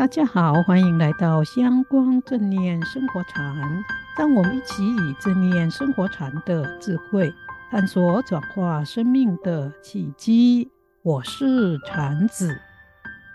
大家好，欢迎来到香光正念生活禅，让我们一起以正念生活禅的智慧，探索转化生命的契机。我是禅子，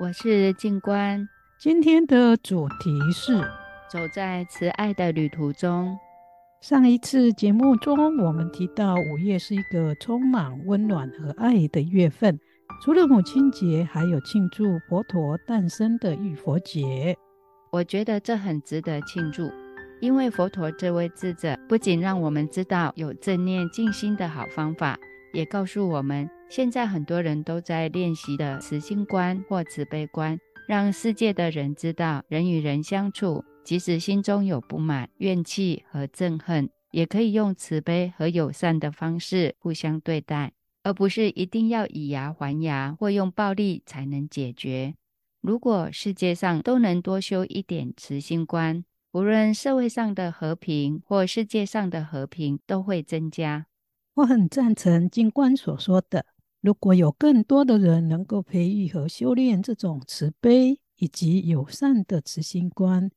我是静观。今天的主题是走在慈爱的旅途中。上一次节目中，我们提到五月是一个充满温暖和爱的月份。除了母亲节，还有庆祝佛陀诞生的浴佛节。我觉得这很值得庆祝，因为佛陀这位智者不仅让我们知道有正念静心的好方法，也告诉我们，现在很多人都在练习的慈心观或慈悲观，让世界的人知道，人与人相处，即使心中有不满、怨气和憎恨，也可以用慈悲和友善的方式互相对待。而不是一定要以牙还牙或用暴力才能解决。如果世界上都能多修一点慈心观，无论社会上的和平或世界上的和平都会增加。我很赞成静观所说的，如果有更多的人能够培育和修炼这种慈悲以及友善的慈心观，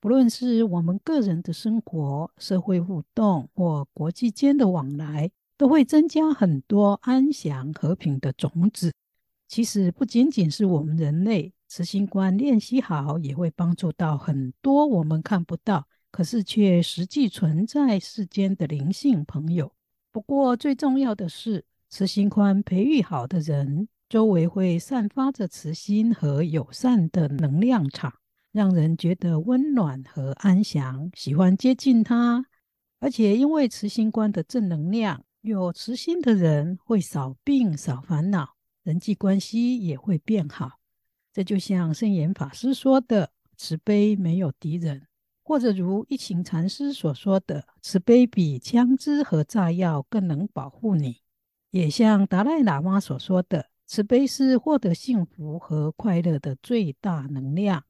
不论是我们个人的生活、社会互动或国际间的往来。都会增加很多安详和平的种子。其实不仅仅是我们人类，慈心观练习好，也会帮助到很多我们看不到，可是却实际存在世间的灵性朋友。不过最重要的是，慈心观培育好的人，周围会散发着慈心和友善的能量场，让人觉得温暖和安详，喜欢接近他。而且因为慈心观的正能量。有慈心的人会少病少烦恼，人际关系也会变好。这就像圣严法师说的：“慈悲没有敌人。”或者如一行禅师所说的：“慈悲比枪支和炸药更能保护你。”也像达赖喇嘛所说的：“慈悲是获得幸福和快乐的最大能量。”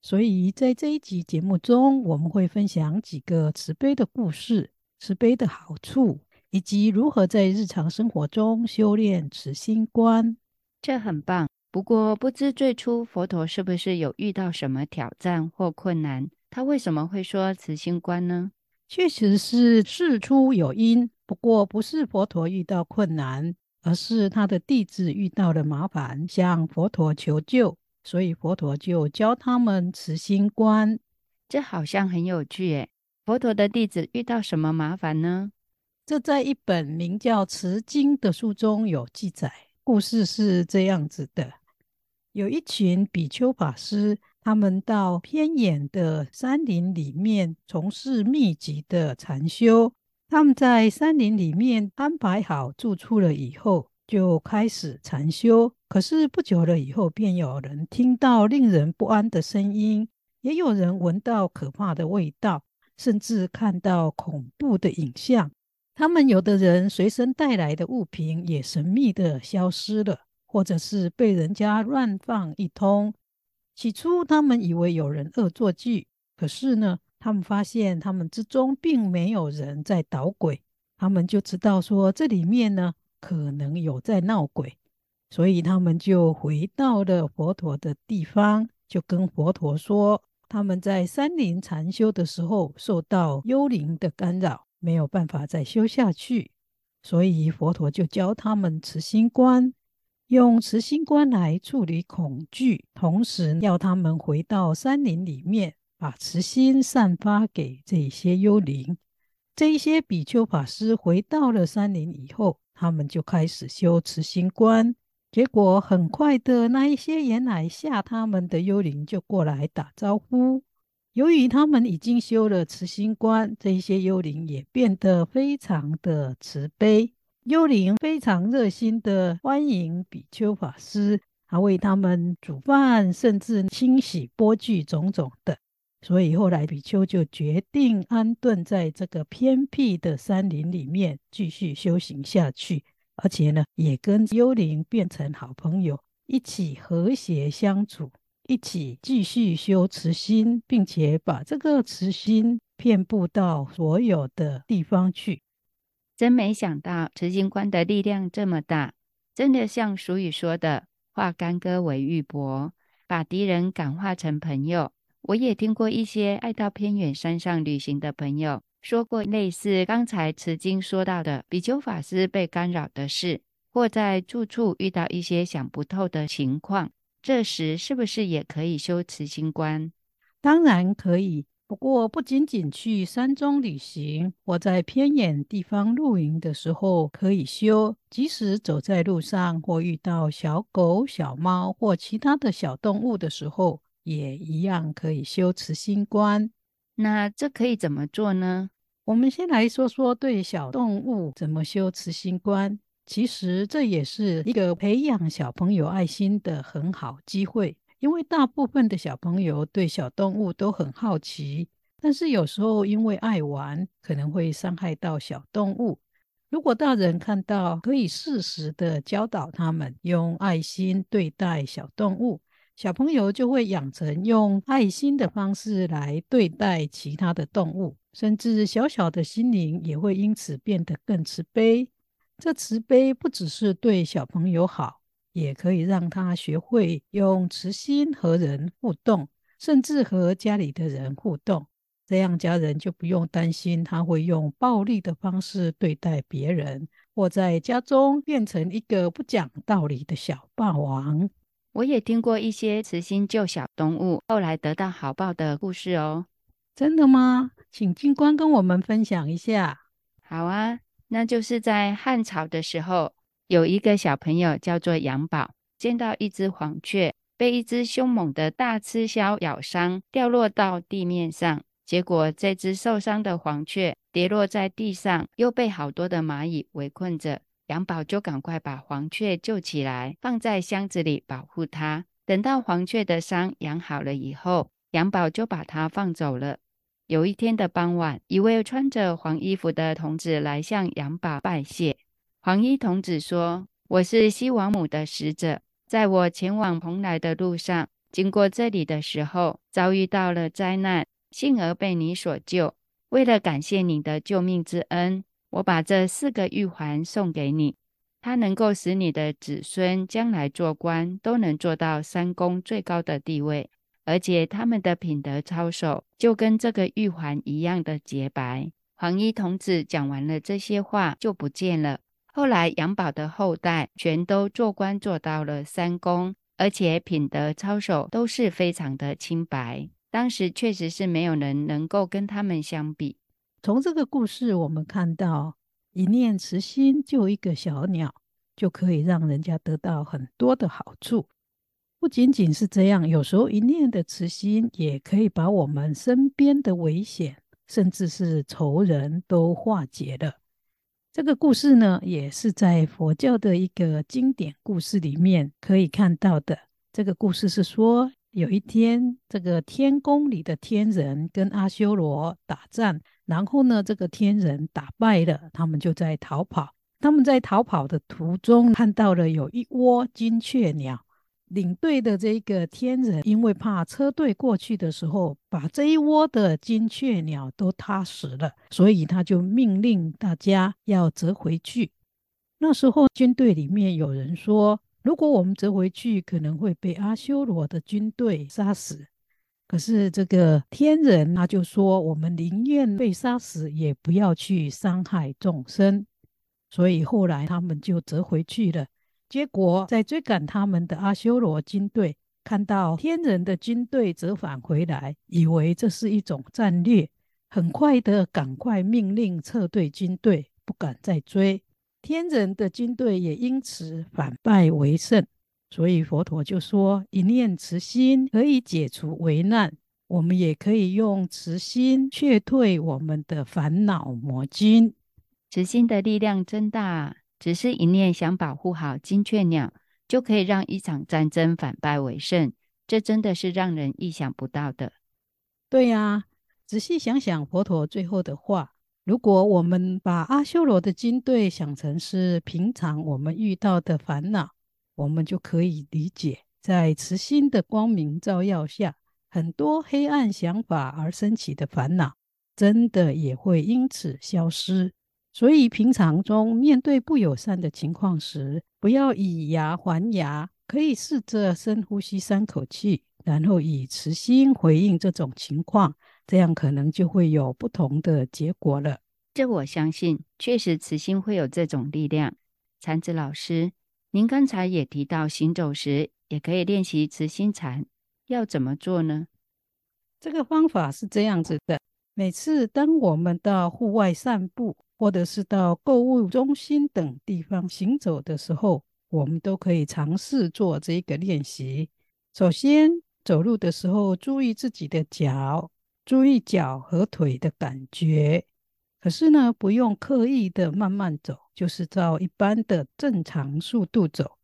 所以在这一集节目中，我们会分享几个慈悲的故事，慈悲的好处。以及如何在日常生活中修炼慈心观，这很棒。不过，不知最初佛陀是不是有遇到什么挑战或困难？他为什么会说慈心观呢？确实是事出有因。不过，不是佛陀遇到困难，而是他的弟子遇到了麻烦，向佛陀求救，所以佛陀就教他们慈心观。这好像很有趣诶。佛陀的弟子遇到什么麻烦呢？这在一本名叫《慈经》的书中有记载。故事是这样子的：有一群比丘法师，他们到偏远的山林里面从事密集的禅修。他们在山林里面安排好住处了以后，就开始禅修。可是不久了以后，便有人听到令人不安的声音，也有人闻到可怕的味道，甚至看到恐怖的影像。他们有的人随身带来的物品也神秘的消失了，或者是被人家乱放一通。起初他们以为有人恶作剧，可是呢，他们发现他们之中并没有人在捣鬼，他们就知道说这里面呢可能有在闹鬼，所以他们就回到了佛陀的地方，就跟佛陀说他们在山林禅修的时候受到幽灵的干扰。没有办法再修下去，所以佛陀就教他们慈心观，用慈心观来处理恐惧，同时要他们回到山林里面，把慈心散发给这些幽灵。这一些比丘法师回到了山林以后，他们就开始修慈心观，结果很快的，那一些原来吓他们的幽灵就过来打招呼。由于他们已经修了慈心观，这些幽灵也变得非常的慈悲。幽灵非常热心的欢迎比丘法师，还为他们煮饭，甚至清洗钵具种种的。所以后来比丘就决定安顿在这个偏僻的山林里面继续修行下去，而且呢，也跟幽灵变成好朋友，一起和谐相处。一起继续修慈心，并且把这个慈心遍布到所有的地方去。真没想到慈心观的力量这么大，真的像俗语说的“化干戈为玉帛”。把敌人感化成朋友。我也听过一些爱到偏远山上旅行的朋友说过类似刚才慈经说到的比丘法师被干扰的事，或在住处遇到一些想不透的情况，这时是不是也可以修慈心观？当然可以。不过，不仅仅去山中旅行，或在偏远地方露营的时候可以修；即使走在路上，或遇到小狗、小猫或其他的小动物的时候，也一样可以修慈心观。那这可以怎么做呢？我们先来说说对小动物怎么修慈心观。其实这也是一个培养小朋友爱心的很好机会。因为大部分的小朋友对小动物都很好奇，但是有时候因为爱玩，可能会伤害到小动物。如果大人看到，可以适时的教导他们用爱心对待小动物，小朋友就会养成用爱心的方式来对待其他的动物，甚至小小的心灵也会因此变得更慈悲。这慈悲不只是对小朋友好。也可以让他学会用慈心和人互动，甚至和家里的人互动，这样家人就不用担心他会用暴力的方式对待别人，或在家中变成一个不讲道理的小霸王。我也听过一些慈心救小动物，后来得到好报的故事哦。真的吗？请军官跟我们分享一下。好啊，那就是在汉朝的时候。有一个小朋友叫做杨宝，见到一只黄雀被一只凶猛的大鴟鸮咬伤，掉落到地面上。结果这只受伤的黄雀跌落在地上，又被好多的蚂蚁围困着。杨宝就赶快把黄雀救起来，放在箱子里保护它。等到黄雀的伤养好了以后，杨宝就把它放走了。有一天的傍晚，一位穿着黄衣服的童子来向杨宝拜谢。黄衣童子说：“我是西王母的使者，在我前往蓬莱的路上，经过这里的时候，遭遇到了灾难，幸而被你所救。为了感谢你的救命之恩，我把这四个玉环送给你，它能够使你的子孙将来做官都能做到三公最高的地位，而且他们的品德操守就跟这个玉环一样的洁白。”黄衣童子讲完了这些话，就不见了。后来，杨宝的后代全都做官做到了三公，而且品德操守都是非常的清白。当时确实是没有人能够跟他们相比。从这个故事，我们看到一念慈心救一个小鸟，就可以让人家得到很多的好处。不仅仅是这样，有时候一念的慈心也可以把我们身边的危险，甚至是仇人都化解了。这个故事呢，也是在佛教的一个经典故事里面可以看到的。这个故事是说，有一天，这个天宫里的天人跟阿修罗打仗，然后呢，这个天人打败了，他们就在逃跑。他们在逃跑的途中，看到了有一窝金雀鸟。领队的这个天人，因为怕车队过去的时候把这一窝的金雀鸟都踏死了，所以他就命令大家要折回去。那时候军队里面有人说，如果我们折回去，可能会被阿修罗的军队杀死。可是这个天人他就说，我们宁愿被杀死，也不要去伤害众生。所以后来他们就折回去了。结果，在追赶他们的阿修罗军队看到天人的军队折返回来，以为这是一种战略，很快的赶快命令撤退军队，不敢再追。天人的军队也因此反败为胜。所以佛陀就说：一念慈心可以解除危难，我们也可以用慈心却退我们的烦恼魔金。慈心的力量真大。只是一念想保护好金雀鸟，就可以让一场战争反败为胜，这真的是让人意想不到的。对呀、啊，仔细想想佛陀最后的话，如果我们把阿修罗的军队想成是平常我们遇到的烦恼，我们就可以理解，在慈心的光明照耀下，很多黑暗想法而升起的烦恼，真的也会因此消失。所以，平常中面对不友善的情况时，不要以牙还牙，可以试着深呼吸三口气，然后以慈心回应这种情况，这样可能就会有不同的结果了。这我相信，确实慈心会有这种力量。禅子老师，您刚才也提到行走时也可以练习慈心禅，要怎么做呢？这个方法是这样子的：每次当我们到户外散步，或者是到购物中心等地方行走的时候，我们都可以尝试做这个练习。首先，走路的时候注意自己的脚，注意脚和腿的感觉。可是呢，不用刻意的慢慢走，就是照一般的正常速度走。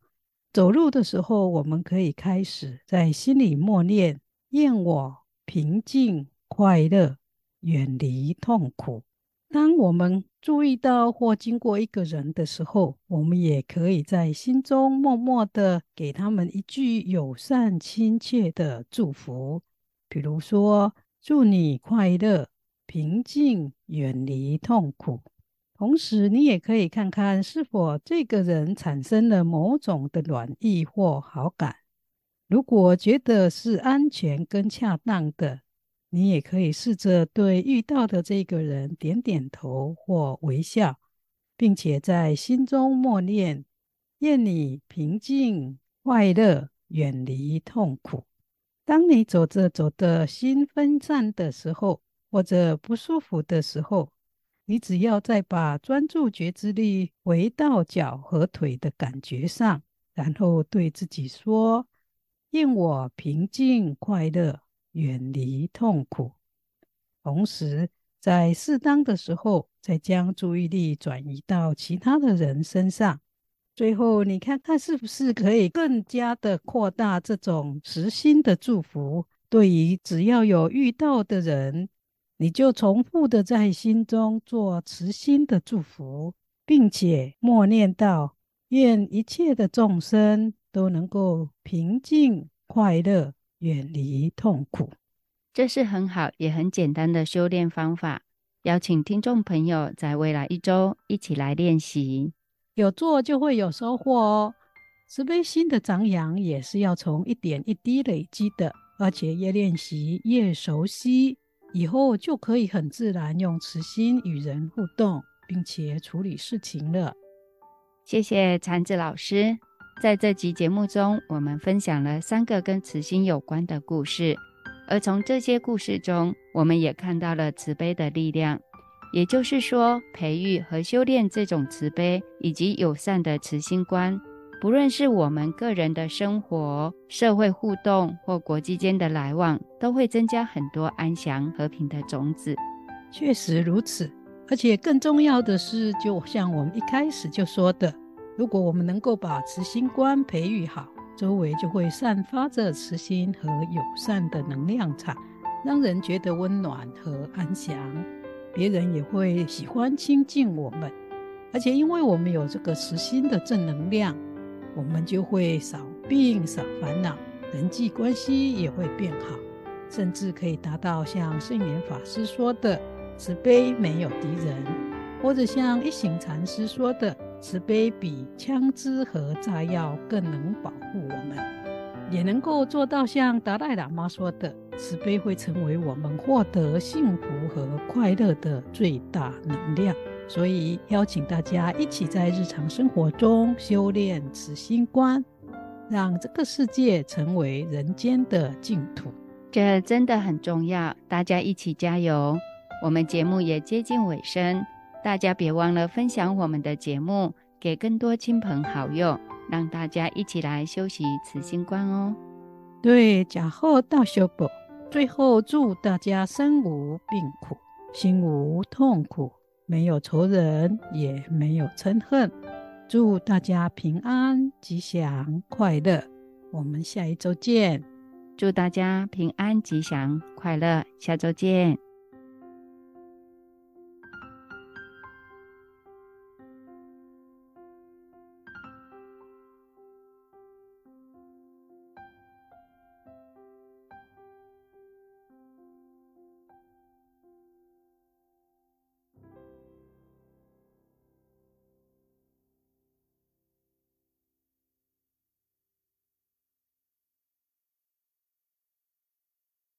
走路的时候，我们可以开始在心里默念：愿我平静、快乐，远离痛苦。当我们注意到或经过一个人的时候，我们也可以在心中默默的给他们一句友善、亲切的祝福，比如说：“祝你快乐、平静、远离痛苦。”同时，你也可以看看是否这个人产生了某种的暖意或好感。如果觉得是安全跟恰当的，你也可以试着对遇到的这个人点点头或微笑，并且在心中默念：“愿你平静、快乐，远离痛苦。”当你走着走的心分散的时候，或者不舒服的时候，你只要再把专注觉知力回到脚和腿的感觉上，然后对自己说：“愿我平静、快乐。”远离痛苦，同时在适当的时候，再将注意力转移到其他的人身上。最后，你看看是不是可以更加的扩大这种慈心的祝福？对于只要有遇到的人，你就重复的在心中做慈心的祝福，并且默念道：愿一切的众生都能够平静快乐。远离痛苦，这是很好也很简单的修炼方法。邀请听众朋友在未来一周一起来练习，有做就会有收获哦。慈悲心的长养也是要从一点一滴累积的，而且越练习越熟悉，以后就可以很自然用慈心与人互动，并且处理事情了。谢谢禅子老师。在这集节目中，我们分享了三个跟慈心有关的故事，而从这些故事中，我们也看到了慈悲的力量。也就是说，培育和修炼这种慈悲以及友善的慈心观，不论是我们个人的生活、社会互动或国际间的来往，都会增加很多安详和平的种子。确实如此，而且更重要的是，就像我们一开始就说的。如果我们能够把慈心观培育好，周围就会散发着慈心和友善的能量场，让人觉得温暖和安详。别人也会喜欢亲近我们，而且因为我们有这个慈心的正能量，我们就会少病少烦恼，人际关系也会变好，甚至可以达到像圣严法师说的“慈悲没有敌人”，或者像一行禅师说的。慈悲比枪支和炸药更能保护我们，也能够做到像达赖喇嘛说的，慈悲会成为我们获得幸福和快乐的最大能量。所以，邀请大家一起在日常生活中修炼慈心观，让这个世界成为人间的净土。这真的很重要，大家一起加油！我们节目也接近尾声。大家别忘了分享我们的节目给更多亲朋好友，让大家一起来修习慈心观哦。对，假后大修补。最后祝大家身无病苦，心无痛苦，没有仇人，也没有嗔恨。祝大家平安、吉祥、快乐。我们下一周见。祝大家平安、吉祥、快乐。下周见。